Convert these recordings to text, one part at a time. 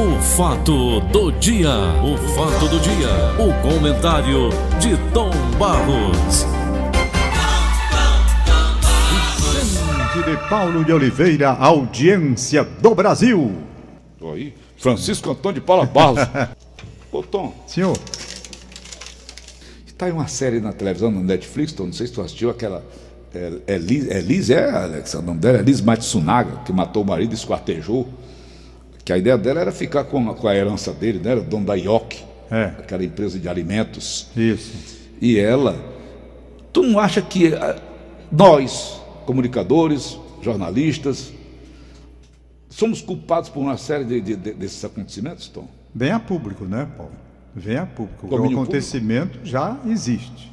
O fato do dia, o fato do dia, o comentário de Tom Barros. Vicente de Paulo de Oliveira, audiência do Brasil. Tô aí, Francisco Antônio de Paula Barros. Ô Tom, Senhor, tá aí uma série na televisão, no Netflix, Tom, não sei se tu assistiu aquela. É, é, Liz, é Liz, é, Alex, o nome dela é Liz Matsunaga, que matou o marido e esquartejou. Que a ideia dela era ficar com, a- com a herança dele, né? Era o dono da IOC, É. aquela empresa de alimentos. isso. E ela, tu não acha que ah, nós, comunicadores, jornalistas, somos culpados por uma série de, de- de- desses acontecimentos, Tom? Vem a público, né, Paulo? Vem a público. Domínio o acontecimento já existe.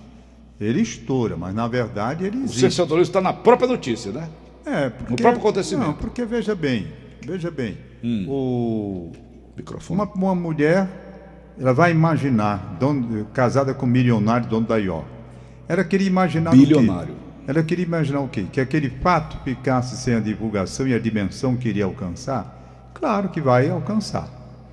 Ele estoura, mas na verdade ele O existe. sensacionalismo está na própria notícia, né? É, porque, No próprio acontecimento. Não, porque veja bem, veja bem, o, Microfone. uma, uma mulher, ela vai imaginar, dono- casada com um milionário, dono da IO. Ela queria imaginar Bilionário. o quê? Ela queria imaginar o quê? Que aquele fato ficasse sem a divulgação e a dimensão que iria alcançar? Claro que vai alcançar.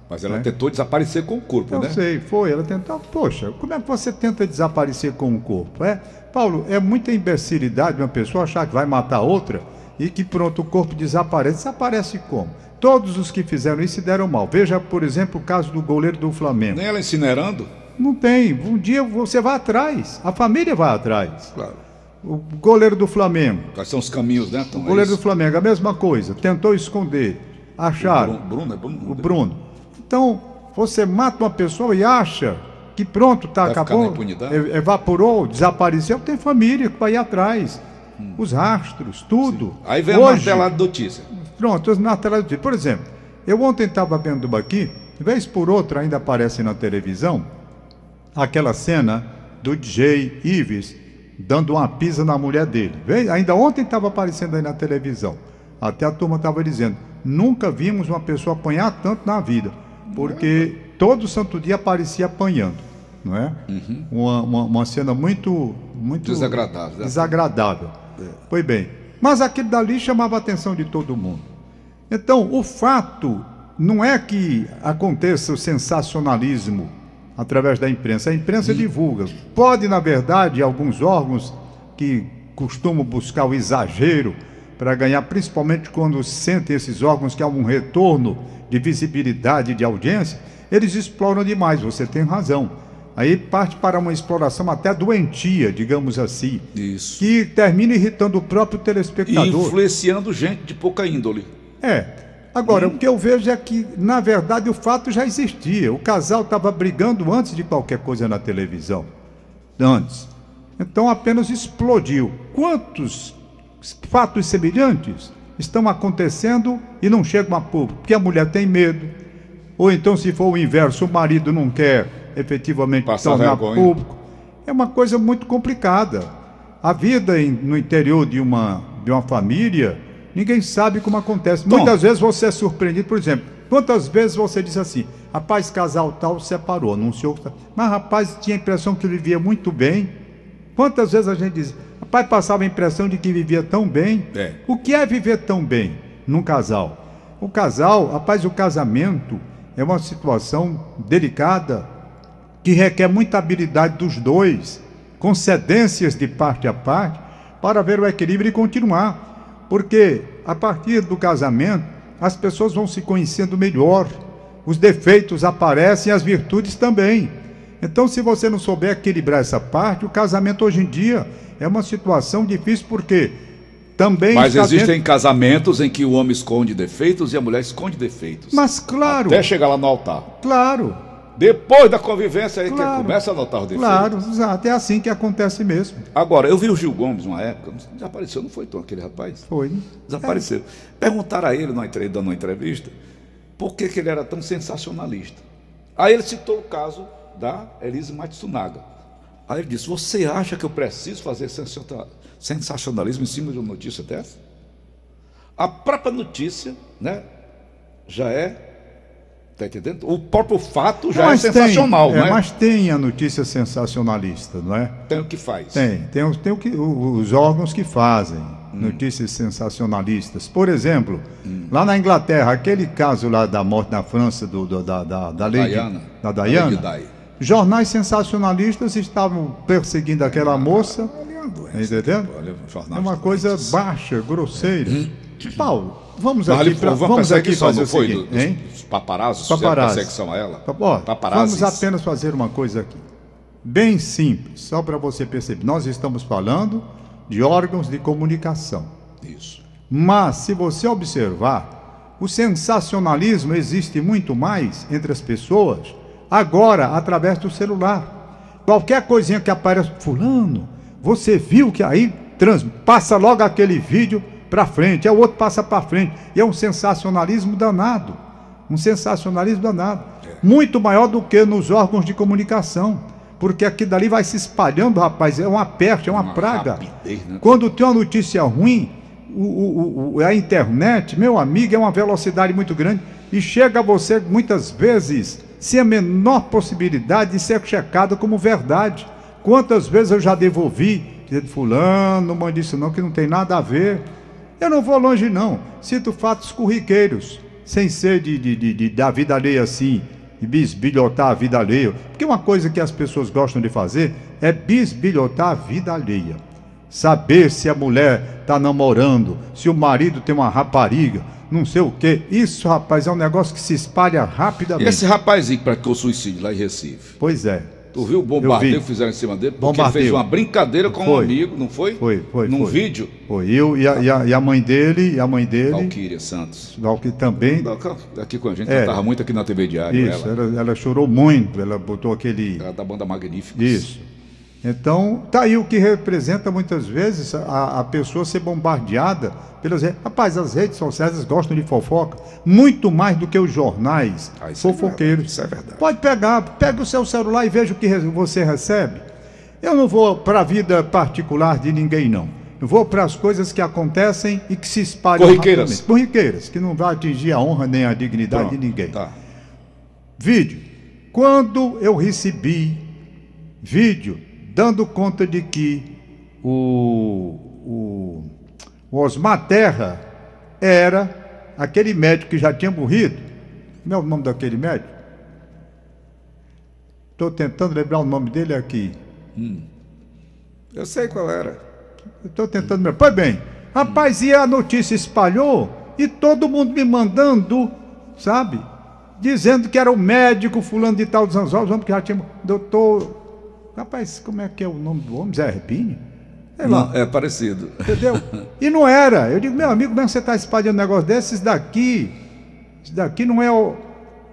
Mas ela É. tentou desaparecer com o corpo, Eu né? sei, foi. Ela tentou. Poxa, como é que você tenta desaparecer com o corpo? É, Paulo, é muita imbecilidade uma pessoa achar que vai matar outra e que pronto, o corpo desaparece. Desaparece como? Todos os que fizeram isso se deram mal. Veja, por exemplo, o caso do goleiro do Flamengo. Nem ela incinerando. Não tem. Um dia você vai atrás. A família vai atrás. Claro. O goleiro do Flamengo. Quais são os caminhos, né, Tom? O goleiro É do Flamengo, a mesma coisa. Tentou esconder. Acharam. Bruno, Bruno, é Bruno. O Bruno. Então, você mata uma pessoa e acha que pronto, tá, Vai acabou, e- evaporou, desapareceu, tem família que vai ir atrás. Os rastros, tudo. Aí vem a Hoje, martelada de notícia. Pronto, as marteladas de Por exemplo, eu ontem estava vendo aqui, vez por outra ainda aparece na televisão, aquela cena do DJ Ives dando uma pisa na mulher dele. Ainda ontem estava aparecendo aí na televisão. Até a turma estava dizendo: nunca vimos uma pessoa apanhar tanto na vida, porque todo santo dia aparecia apanhando, não é? Uma, uma, uma cena muito, muito Desagradável? Desagradável. Pois bem, mas aquilo dali chamava a atenção de todo mundo. Então, o fato não é que aconteça o sensacionalismo através da imprensa. A imprensa divulga. Pode, na verdade, alguns órgãos que costumam buscar o exagero para ganhar, principalmente quando sentem esses órgãos que há um retorno de visibilidade, de audiência, eles exploram demais, você tem razão. Aí parte para uma exploração até doentia, digamos assim, Isso. que termina irritando o próprio E telespectador. influenciando gente de pouca índole. É. Agora, o que eu vejo é que, na verdade, o fato já existia. O casal estava brigando antes de qualquer coisa na televisão. Antes. Então apenas explodiu. Quantos fatos semelhantes estão acontecendo e não chegam a público? Porque a mulher tem medo. Ou então, se for o inverso, o marido não quer efetivamente Passar tornar vergonha. público. É uma coisa muito complicada. A vida em- no interior de uma, de uma família, ninguém sabe como acontece. Tom. Muitas vezes você é surpreendido, por exemplo, quantas vezes você diz assim, rapaz, casal tal separou, anunciou, que mas rapaz, tinha a impressão que vivia muito bem. Quantas vezes a gente diz, rapaz, passava a impressão de que vivia tão bem. É. O que é viver tão bem num casal? O casal, rapaz, o casamento é uma situação delicada que requer muita habilidade dos dois, com cedências de parte a parte, para ver o equilíbrio e continuar. Porque a partir do casamento, as pessoas vão se conhecendo melhor, os defeitos aparecem as virtudes também. Então, se você não souber equilibrar essa parte, o casamento hoje em dia é uma situação difícil porque também Mas existem dentro- casamentos em que o homem esconde defeitos e a mulher esconde defeitos. Mas claro, Até chegar lá no altar. claro, Depois da convivência aí Claro. que começa a notar os defeitos. claro, exato, é assim que acontece mesmo. Agora, eu vi o Gil Gomes uma época, desapareceu, não foi tão aquele rapaz? Foi. Desapareceu. Perguntaram a ele dando uma entrevista por que, que ele era tão sensacionalista. Aí ele citou o caso da Elise Matsunaga. Aí ele disse: Você acha que eu preciso fazer sensa- sensacionalismo em cima de uma notícia dessa? A própria notícia, né, já é. Tá entendendo? O próprio fato já Mas é sensacional, tem, é, né? Mas tem a notícia sensacionalista, não é? Tem o que faz. Tem, tem, tem o que, os órgãos que fazem. notícias sensacionalistas. Por exemplo, lá na Inglaterra, aquele caso lá da morte na França do, do- da, da, da Lady, Diana. da Da Diana, Lady Di. jornais sensacionalistas estavam perseguindo aquela moça. Ali é. Entendeu? Olha, É uma coisa baixa, grosseira. Paulo, vamos Mas aqui, uma vamos aqui fazer não foi? seguinte, dos, hein? dos fizeram Paparazzi. perseguição a ela? Ó, Paparazzis. vamos apenas fazer uma coisa aqui. Bem simples, só para você perceber. Nós estamos falando de órgãos de comunicação. Isso. Mas, se você observar, o sensacionalismo existe muito mais entre as pessoas agora através do celular. Qualquer coisinha que aparece, fulano, você viu que aí trans, passa logo aquele vídeo para frente, é o outro passa para frente. E é um sensacionalismo danado. Um sensacionalismo danado. Muito maior do que nos órgãos de comunicação. Porque aqui dali vai se espalhando, rapaz, é uma peste, é uma, Uma praga. rapidez, né? Quando tem uma notícia ruim, o, o- o- a internet, meu amigo, é uma velocidade muito grande e chega a você muitas vezes sem a menor possibilidade de ser checado como verdade. Quantas vezes eu já devolvi, dizendo, fulano, não mande isso não, que não tem nada a ver. Eu não vou longe não, cito fatos corriqueiros, sem ser de, de, de- de- da vida alheia assim, e bisbilhotar a vida alheia. Porque uma coisa que as pessoas gostam de fazer é bisbilhotar a vida alheia. Saber se a mulher está namorando, se o marido tem uma rapariga, não sei o quê. Isso, rapaz, é um negócio que se espalha E rapidamente. esse rapazinho que praticou suicídio lá em Recife? Pois é. Tu viu o bombardeio que fizeram em cima dele? Porque Bombardeio. fez uma brincadeira com um Foi. amigo, não foi? Foi, foi, Num foi. vídeo? Foi eu e a, e a- e a mãe dele, e a mãe dele, Valquíria Santos. que também. Aqui com a gente, É. cantava muito aqui na TV Diário. Isso, ela. ela, ela chorou muito, ela botou aquele. Ela da banda Magníficos. Isso. Então, tá aí o que representa muitas vezes a, a pessoa ser bombardeada pelas redes. Rapaz, as redes sociais gostam de fofoca muito mais do que os jornais Ah, é fofoqueiros. verdade, isso é verdade. Pode pegar, pega o seu celular e veja o que você recebe. Eu não vou para a vida particular de ninguém, não. Eu vou para as coisas que acontecem e que se espalham. Corriqueiras. rapidamente. Corriqueiras, que não vai atingir a honra nem a dignidade Pronto, de ninguém. Tá. Vídeo. Quando eu recebi vídeo dando conta de que o, o, o Osmar Terra era aquele médico que já tinha morrido. Como é o nome daquele médico? Estou tentando lembrar o nome dele aqui. Eu sei qual era. Estou tentando lembrar. Pois bem, rapaz, e a notícia espalhou e todo mundo me mandando, sabe? Dizendo que era o médico fulano de tal dos Anzóis, homem que já tinha. Doutor. Rapaz, como é que é o nome do homem? Zé Herpine? Sei lá. Não, é parecido. Entendeu? E não era. Eu digo, meu amigo, como é que você está espalhando um negócio desses daqui? Isso daqui não é o.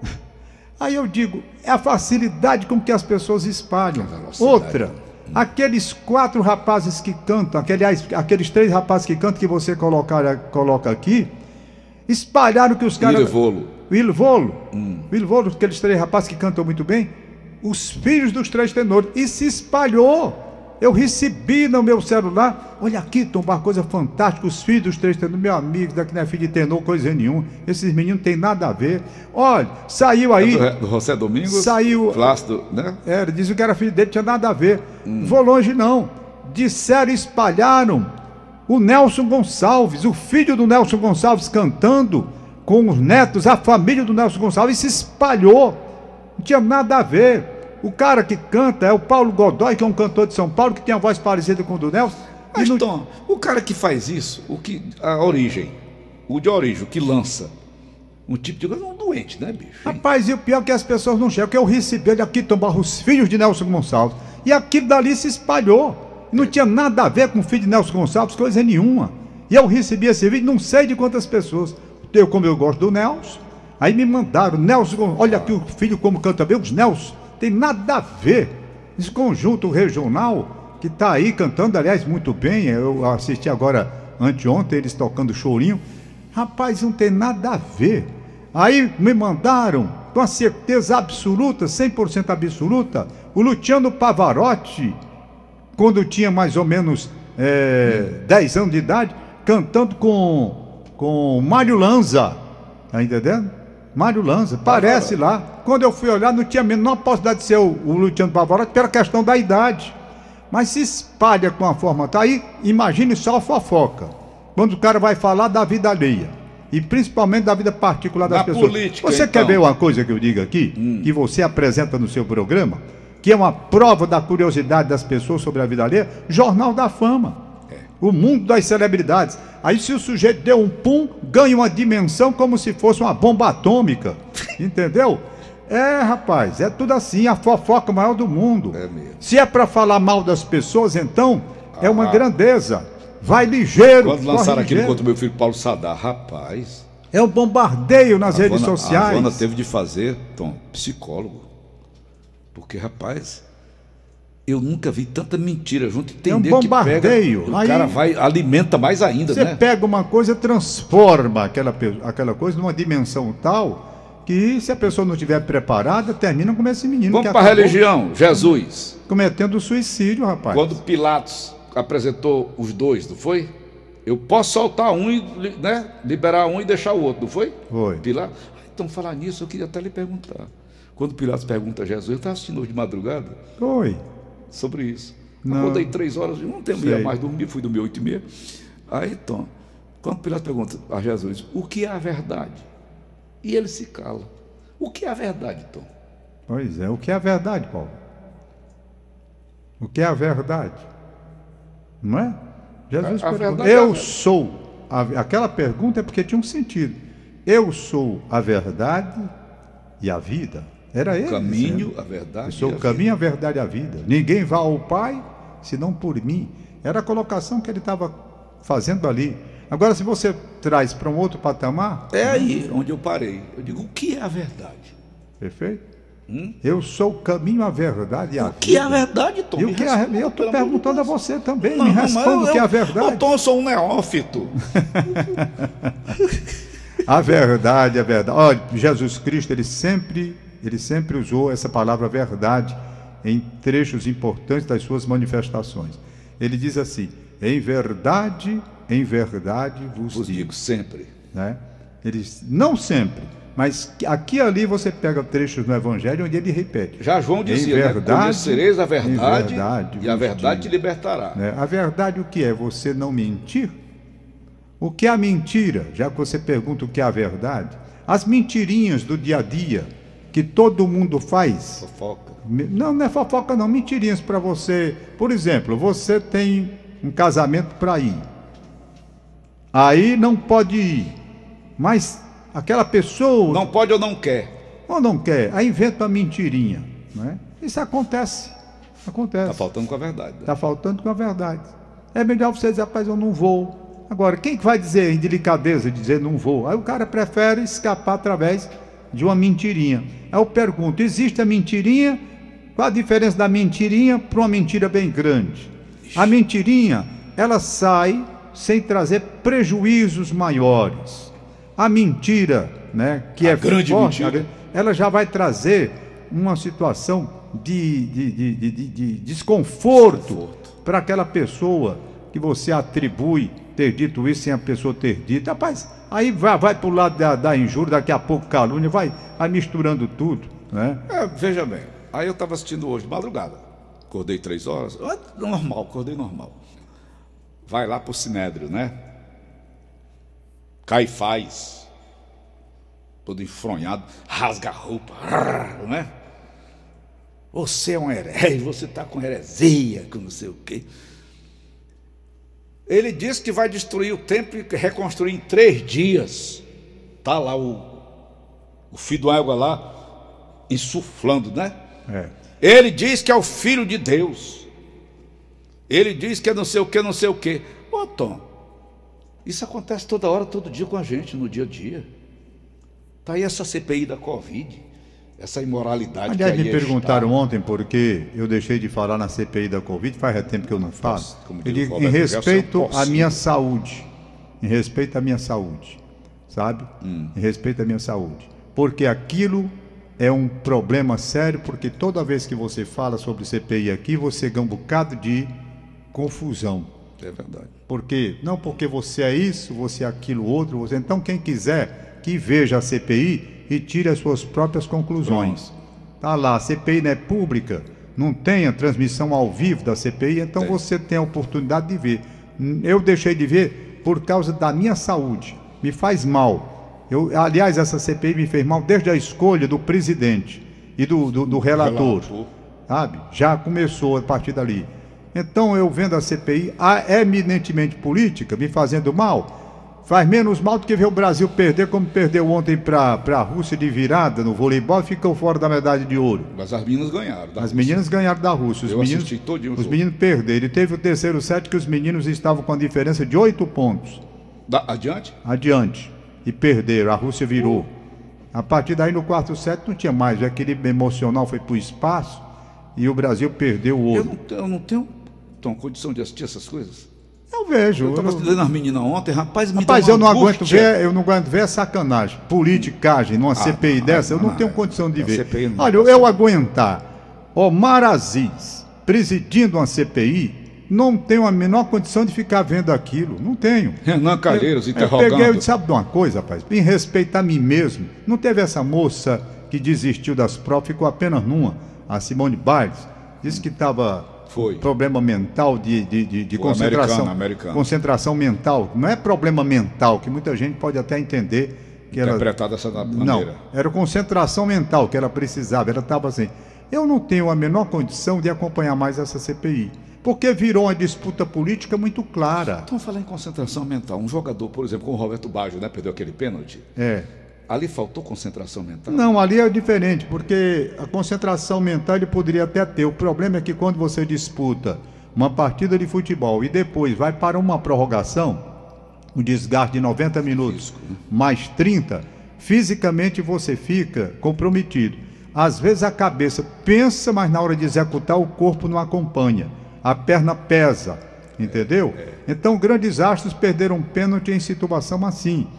Aí eu digo, é a facilidade com que as pessoas espalham. Velocidade. Outra, aqueles quatro rapazes que cantam, aquele- aliás, aqueles três rapazes que cantam que você colocar, coloca aqui, espalharam que os caras. Ilvolo. O Ilvolo. O Ilvolo, aqueles três rapazes que cantam muito bem, os filhos dos três tenores. E se espalhou. Eu recebi no meu celular. Olha aqui, Tom, uma coisa fantástica. Os filhos dos três tenores, meu amigo, daqui não é filho de tenor, coisa nenhuma. Esses meninos não tem nada a ver. Olha, saiu aí. Do, do José Domingos. Saiu- Flácido, né? Era, dizem que era filho dele, tinha nada a ver. Vou longe não. Disseram, espalharam o Nelson Gonçalves, o filho do Nelson Gonçalves cantando com os netos, a família do Nelson Gonçalves se espalhou. Não tinha nada a ver. O cara que canta é o Paulo Godoy, que é um cantor de São Paulo, que tem a voz parecida com o do Nelson. Mas, não- Tom, o cara que faz isso, o que, a origem, o de origem, o que lança, um tipo de coisa, é um doente, né, bicho? Rapaz, e o pior é que as pessoas não chegam, que eu recebi ele aqui, Tom Barros, os filhos de Nelson Gonçalves. E aquilo dali se espalhou. Não tinha nada a ver com o filho de Nelson Gonçalves, coisa nenhuma. E eu recebi esse vídeo, não sei de quantas pessoas. Eu, como eu gosto do Nelson, aí me mandaram, Nelson, olha aqui o filho como canta bem, os Nelson, tem nada a ver. Esse conjunto regional que está aí cantando, aliás, muito bem, eu assisti agora, anteontem, eles tocando chorinho. Rapaz, não tem nada a ver. Aí me mandaram, com a certeza absoluta, 100% absoluta, o Luciano Pavarotti, quando tinha mais ou menos é, 10 anos de idade, cantando com, com Mário Lanza. Tá entendendo? Mário Lanza, parece lá. Quando eu fui olhar, não tinha a menor possibilidade de ser o, o Luciano Pavarotti pela questão da idade. Mas se espalha com a forma. Tá aí, imagine só a fofoca. quando o cara vai falar da vida alheia. E principalmente da vida particular das Na pessoas. política, você quer então. ver uma coisa que eu digo aqui, que você apresenta no seu programa, que é uma prova da curiosidade das pessoas sobre a vida alheia? Jornal da Fama. O mundo das celebridades. Aí se o sujeito deu um pum, ganha uma dimensão como se fosse uma bomba atômica. Entendeu? É, rapaz, é tudo assim, a fofoca maior do mundo. É mesmo. Se é pra falar mal das pessoas, então é uma Ah. grandeza. Vai ligeiro. Quando lançaram aquilo contra o meu filho Paulo Sadar, rapaz. É um bombardeio nas redes sociais. A Havana teve de fazer, Tom, psicólogo. Porque, rapaz, eu nunca vi tanta mentira junto. Entender É um bombardeio. Que pega, o Aí- cara vai, alimenta mais ainda, Você né? pega uma coisa, transforma aquela, aquela coisa numa dimensão tal que, se a pessoa não estiver preparada, termina como esse menino Vamos para a religião, Jesus. cometendo suicídio, rapaz. Quando Pilatos apresentou os dois, não foi? Eu posso soltar um e né, liberar um e deixar o outro, não foi? Foi. Pilatos. Ah, Então, falar nisso, eu queria até lhe perguntar. Quando Pilatos pergunta a Jesus, eu estava assistindo hoje de madrugada Oi. Sobre isso. Não. Acordei três horas, não tenho Sei. mais dormir, fui dormir oito e meia. Aí, Tom, quando Pilatos pergunta a Jesus, o que é a verdade? E ele se cala. O que é a verdade, Tom? Pois é, o que é a verdade, Paulo? O que é a verdade? Não é? Jesus A- pergunta, é a eu verdade." sou. a- aquela pergunta é porque tinha um sentido. Eu sou a verdade e a vida. Era ele. O caminho, dizendo. a verdade. Eu sou o caminho, a verdade e a vida. Ninguém vai ao Pai senão por mim. Era a colocação que ele estava fazendo ali. Agora, se você traz para um outro patamar, É aí onde eu parei. Eu digo, o que é a verdade? perfeito? Eu sou o caminho, a verdade e a O vida. que é a verdade, Tom? E o Me que é a Eu estou perguntando a você também. Não, Me responda o que é a verdade. Tom, eu sou um neófito. A verdade, a verdade. Olha, Jesus Cristo, ele sempre, ele sempre usou essa palavra verdade em trechos importantes das suas manifestações. Ele diz assim: em verdade, em verdade vos, Vos digo. digo sempre. Né? Ele diz, não sempre, mas aqui e ali você pega trechos no Evangelho onde ele repete. Já João Em dizia, né? verdade, Conhecereis a em verdade, verdade e a verdade te digo. libertará. né? A verdade o que é? Você não mentir? O que é a mentira? Já que você pergunta o que é a verdade. As mentirinhas do dia a dia que todo mundo faz. Fofoca. Não, não é fofoca não, mentirinhas para você. Por exemplo, você tem um casamento para ir. Aí não pode ir. Mas aquela pessoa Não pode ou não quer. ou não quer, aí inventa uma mentirinha, não é? Isso acontece. Acontece. Está faltando com a verdade. né? Está faltando com a verdade. É melhor você dizer, rapaz, eu não vou. Agora, quem que vai dizer em delicadeza dizer não vou? Aí o cara prefere escapar através de uma mentirinha. Aí eu pergunto, existe a mentirinha? Qual a diferença da mentirinha para uma mentira bem grande? A mentirinha, ela sai sem trazer prejuízos maiores. A mentira, né, que A é grande forte, mentira. ela já vai trazer uma situação de, de, de, de- de- de desconforto para aquela pessoa que você atribui ter dito isso sem a pessoa ter dito. Rapaz, aí vai, vai para o lado da, da injúria, daqui a pouco calúnia, vai, vai misturando tudo. Né? É, veja bem, aí eu estava assistindo hoje madrugada. Acordei três horas. Normal, acordei normal. Vai lá pro Sinédrio, né? Caifás. Todo enfronhado, rasga a roupa, né? Você é um herege, você está com heresia, com não sei o quê. Ele disse que vai destruir o templo e reconstruir em três dias. Tá lá o, o filho do água lá, insuflando, né? É. Ele diz que é o filho de Deus. Ele diz que é não sei o que, não sei o que. Ô Tom, isso acontece toda hora, todo dia com a gente, no dia a dia. Tá aí essa CPI da Covid, essa imoralidade Aliás, que me aí perguntaram está. ontem porque eu deixei de falar na CPI da Covid, faz tempo que eu não falo. Posso, como Eu digo, em respeito à minha saúde. Em respeito à minha saúde. Sabe? Hum. Em respeito à minha saúde. Porque aquilo é um problema sério, porque toda vez que você fala sobre CPI aqui, você ganha um bocado de confusão. É verdade. Porque não porque você é isso, você é aquilo outro, você. Então quem quiser que veja a CPI e tire as suas próprias conclusões. Tá lá, a CPI não é pública, não tem a transmissão ao vivo da CPI, então Tem. você tem a oportunidade de ver. Eu deixei de ver por causa da minha saúde. Me faz mal. Eu, aliás, essa CPI me fez mal desde a escolha do presidente e do, do, do relator, relator. Sabe? Já começou a partir dali. Então eu vendo a CPI eminentemente política, me fazendo mal, faz menos mal do que ver o Brasil perder, como perdeu ontem para a Rússia de virada no voleibol e ficou fora da medalha de ouro. Mas as meninas ganharam. as Rússia. meninas ganharam da Rússia. Os eu meninos, assisti todinho Os meninos perderam. E teve o terceiro set que os meninos estavam com a diferença de oito pontos. Da, adiante? Adiante. E perderam. A Rússia virou. A partir daí, no quarto set, não tinha mais. O equilíbrio emocional foi para o espaço e o Brasil perdeu o ouro. Eu não, eu não tenho Tom, condição de assistir essas coisas? Eu vejo. Eu estava dizendo às meninas ontem, rapaz, me Rapaz, eu não aguento ver, eu não aguento ver sacanagem, politicagem numa ah, CPI não, dessa, não, eu não, tenho condição de ver. Olha, eu, eu aguentar Omar Aziz presidindo uma CPI, não tenho a menor condição de ficar vendo aquilo. Não tenho. Renan Calheiros eu, interrogando. Eu peguei, eu disse, sabe de uma coisa, rapaz? Em respeito a mim mesmo, não teve essa moça que desistiu das provas, ficou apenas numa, a Simone Biles, disse que estava foi. Problema mental de, de, de, de concentração. Americano, americano. Concentração mental. Não é problema mental, que muita gente pode até entender que era. Interpretado dessa maneira. Não, era concentração mental que ela precisava. Ela estava assim. Eu não tenho a menor condição de acompanhar mais essa CPI. Porque virou uma disputa política muito clara. Então, falar em concentração mental, um jogador, por exemplo, como o Roberto Baggio, né, perdeu aquele pênalti. É. Ali faltou concentração mental? Não, ali é diferente, porque a concentração mental ele poderia até ter. O problema é que quando você disputa uma partida de futebol e depois vai para uma prorrogação, um desgaste de 90 minutos né? mais 30, fisicamente você fica comprometido. Às vezes a cabeça pensa, mas na hora de executar o corpo não acompanha. A perna pesa, entendeu? É, é. Então grandes astros perderam pênalti em situação assim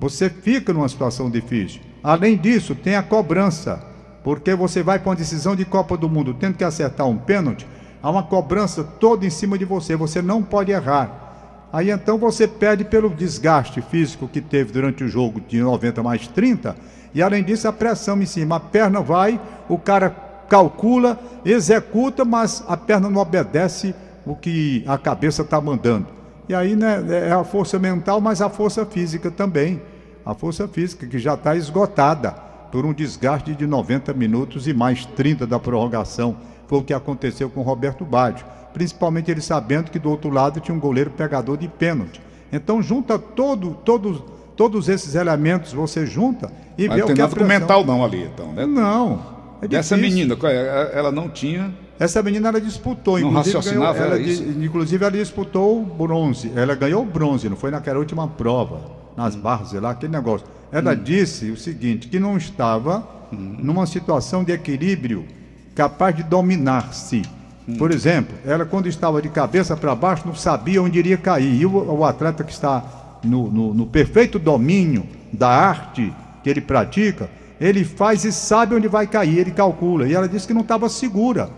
você fica numa situação difícil. Além disso, tem a cobrança, porque você vai para uma decisão de Copa do Mundo tendo que acertar um pênalti, há uma cobrança toda em cima de você, você não pode errar. Aí então você perde pelo desgaste físico que teve durante o jogo de 90 mais 30, e além disso a pressão em cima, a perna vai, o cara calcula, executa, mas a perna não obedece o que a cabeça está mandando. E aí né, é a força mental, mas a força física também. A força física que já está esgotada por um desgaste de 90 minutos e mais 30 da prorrogação. Foi o que aconteceu com Roberto Baggio. Principalmente ele sabendo que do outro lado tinha um goleiro pegador de pênalti. Então junta todo, todos, todos esses elementos, você junta e Mas vê o que é nada com mental não ali, então, né? Não. É Essa menina, é? ela não tinha essa menina ela disputou, não inclusive, ganhou, ela, isso? inclusive ela disputou bronze. Ela ganhou bronze, não foi naquela última prova, nas hum. barras, sei lá, aquele negócio. Ela hum. disse o seguinte, que não estava hum. numa situação de equilíbrio capaz de dominar-se. Hum. Por exemplo, ela quando estava de cabeça para baixo não sabia onde iria cair. E o, o atleta que está no, no, no perfeito domínio da arte que ele pratica, ele faz e sabe onde vai cair, ele calcula. E ela disse que não estava segura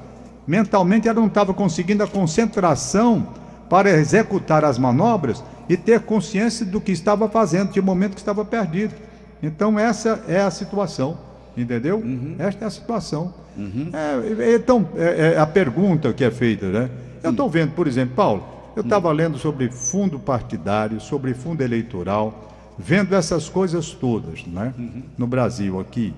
mentalmente ela não estava conseguindo a concentração para executar as manobras e ter consciência do que estava fazendo, de momento que estava perdido. Então essa é a situação, entendeu? Uhum. Esta é a situação. Uhum. É, então, é, é, a pergunta que é feita, né? Eu estou vendo, por exemplo, Paulo, eu estava uhum. lendo sobre fundo partidário, sobre fundo eleitoral, vendo essas coisas todas, né? Uhum. No Brasil aqui.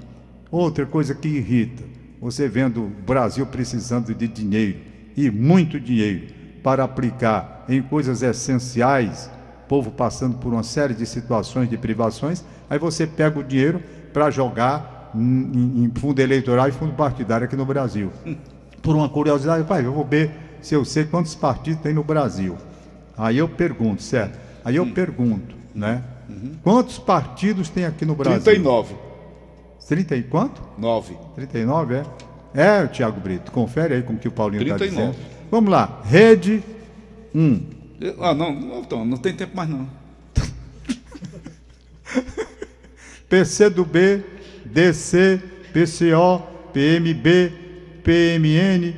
Outra coisa que irrita você vendo o Brasil precisando de dinheiro e muito dinheiro para aplicar em coisas essenciais, povo passando por uma série de situações de privações, aí você pega o dinheiro para jogar em, em, fundo eleitoral e fundo partidário aqui no Brasil. Por uma curiosidade, pai, eu vou ver se eu sei quantos partidos tem no Brasil. Aí eu pergunto, certo? Aí eu hum. pergunto, né? Uhum. Quantos partidos tem aqui no Brasil? 39. 30 e quanto? 9. 39, é? É, Tiago Brito, confere aí com o que o Paulinho está dizendo. Vamos lá, rede 1. Ah, não, não, não tem tempo mais não. PC do B, DC, PCO, PMB, PMN,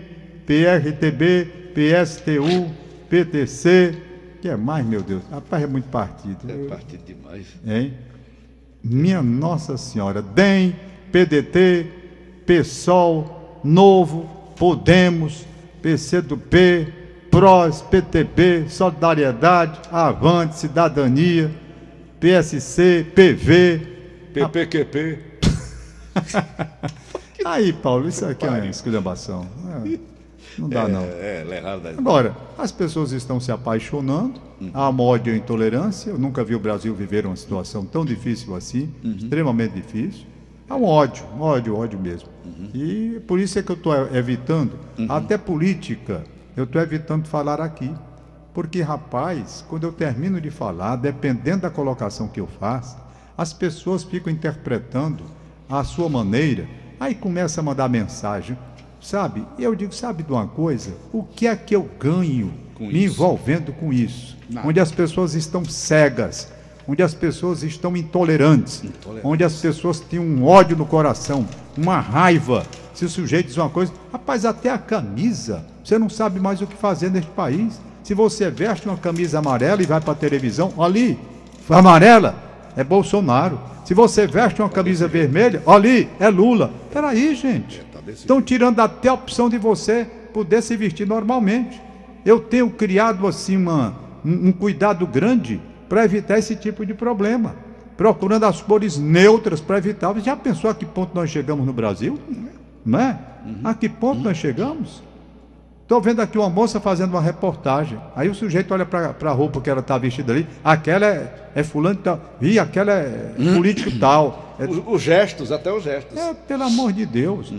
PRTB, PSTU, PTC, que é mais, meu Deus? Rapaz, é muito partido. É partido demais. Hein? Minha Nossa Senhora, DEM, PDT, PSOL, Novo, Podemos, PCdoB, PROS, PTB, Solidariedade, Avante, Cidadania, PSC, PV. PPQP. Aí, Paulo, isso aqui é uma esculhambação. É, não dá, não. É, é, Agora, as pessoas estão se apaixonando, há uma ódio e intolerância. Eu nunca vi o Brasil viver uma situação tão difícil assim, extremamente difícil. Há um ódio, um ódio, ódio mesmo. E por isso é que eu estou evitando, até política, eu estou evitando falar aqui. Porque, rapaz, quando eu termino de falar, dependendo da colocação que eu faço, as pessoas ficam interpretando à sua maneira, aí começa a mandar mensagem. Sabe? E eu digo, sabe de uma coisa? O que é que eu ganho Com me isso? envolvendo com isso? Nada. Onde as pessoas estão cegas, onde as pessoas estão intolerantes, Intolerantes. onde as pessoas têm um ódio no coração, uma raiva. Se o sujeito diz uma coisa, rapaz, até a camisa, você não sabe mais o que fazer neste país. Se você veste uma camisa amarela e vai para a televisão, ali, amarela, é Bolsonaro. Se você veste uma camisa vermelha, ali, é Lula. Peraí, gente. tá desse Estão tirando até a opção de você poder se vestir normalmente. Eu tenho criado assim uma, um, um cuidado grande para evitar esse tipo de problema. Procurando as cores neutras para evitar. Você já pensou a que ponto nós chegamos no Brasil? Não é? A que ponto nós chegamos? Estou vendo aqui uma moça fazendo uma reportagem. Aí o sujeito olha para a roupa que ela está vestida ali. Aquela é, é fulano tal. Ih, aquela é político tal. É Os, os gestos, até os gestos. é, pelo amor de Deus.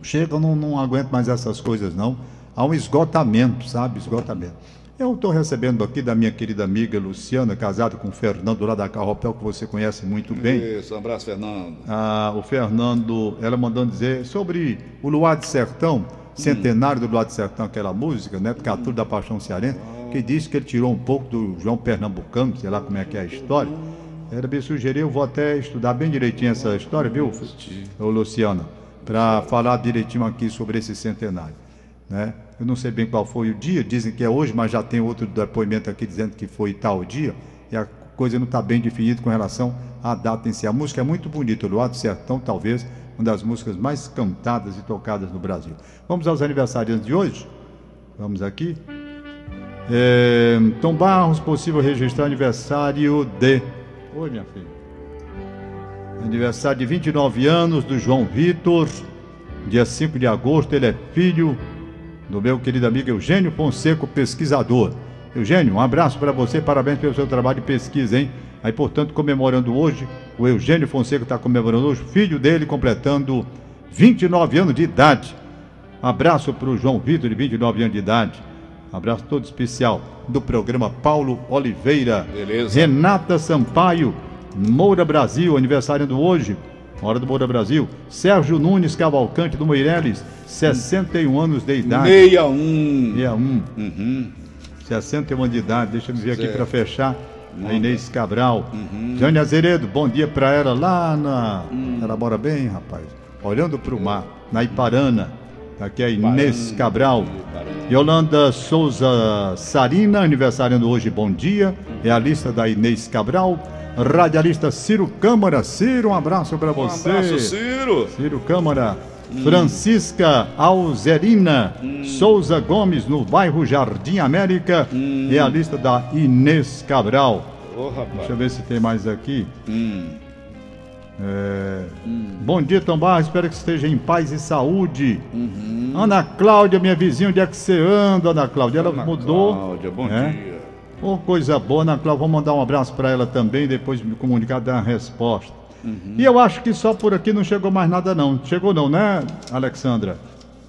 Chega, eu não, não aguento mais essas coisas, não. Há um esgotamento, sabe? Esgotamento. Eu estou recebendo aqui da minha querida amiga Luciana, casada com o Fernando lá da Carropel, que você conhece muito bem. Isso, um abraço, Fernando. Ah, o Fernando, ela mandando dizer sobre o Luar de Sertão, centenário do Luar de Sertão, aquela música, né? Caturo da Paixão Cearense, que diz que ele tirou um pouco do João Pernambucano, sei lá como é que é a história. Era me sugerir, eu vou até estudar bem direitinho essa história, viu, ô Luciana, para falar direitinho aqui sobre esse centenário. Né? Eu não sei bem qual foi o dia, dizem que é hoje, mas já tem outro depoimento aqui dizendo que foi tal dia, e a coisa não está bem definida com relação à data em si. A música é muito bonita, Luar Sertão, talvez uma das músicas mais cantadas e tocadas no Brasil. Vamos aos aniversariantes de hoje? Vamos aqui. É, Tom Barros, possível registrar aniversário de. Oi, minha filha. Aniversário de 29 anos do João Vitor, dia 5 de agosto. Ele é filho do meu querido amigo Eugênio Fonseca, pesquisador. Eugênio, um abraço para você, parabéns pelo seu trabalho de pesquisa, hein? Aí, portanto, comemorando hoje, o Eugênio Fonseca está comemorando hoje, filho dele completando 29 anos de idade. Abraço para o João Vitor, de 29 anos de idade. Abraço todo especial do programa Paulo Oliveira. Beleza. Renata Sampaio, Moura Brasil, aniversariando hoje. Hora do Moura Brasil. Sérgio Nunes Cavalcante do Moireles, 61 anos de idade. 61. 61. Uhum. 61 anos de idade. Deixa eu ver aqui para fechar. A Manda. Inês Cabral. Uhum. Jane Azeredo, bom dia para ela lá na. Ela mora bem, rapaz. Olhando para o mar, na Iparana. Tá Aqui é a Inês. Cabral. Yolanda Souza Sarina, aniversariando hoje, bom dia. É a lista da Inês Cabral. Radialista Ciro Câmara. Ciro, um abraço para Um você. abraço, Ciro. Ciro Câmara. Francisca Alzerina Souza Gomes, no bairro Jardim América. É a lista da Inês Cabral. Rapaz. Deixa eu ver se tem mais aqui. Hum. É, Bom dia, Tom Barra. Espero que esteja em paz e saúde. Uhum. Ana Cláudia, minha vizinha, onde é que você anda, Ana Cláudia? Ela Ana mudou. Cláudia, bom né? dia. Ô, coisa boa, Ana Cláudia. Vou mandar um abraço para ela também, depois me comunicar, dar uma resposta. Uhum. E eu acho que só por aqui não chegou mais nada, não. Chegou não, né, Alexandra?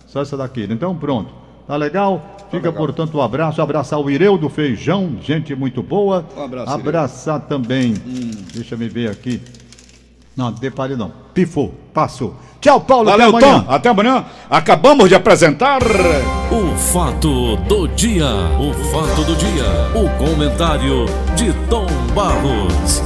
Só essa daqui. Então, pronto. Tá legal? Fica, legal. portanto, um abraço. Abraçar o Ireu do Feijão, gente muito boa. Um abraço, Ireu. Abraçar também. Deixa eu me ver aqui. Não, detalhe não. Pifou, passou. Tchau, Paulo. Valeu, até amanhã. Tom. Até amanhã. Acabamos de apresentar. O fato do dia, o fato do dia, o comentário de Tom Barros.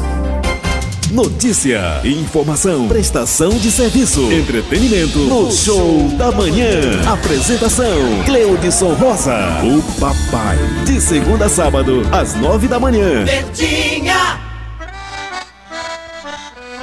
Notícia, informação, prestação de serviço, entretenimento no Show da Manhã. Apresentação: Cleudson Rosa, o papai. De segunda a sábado, às nove da manhã. Verdinha.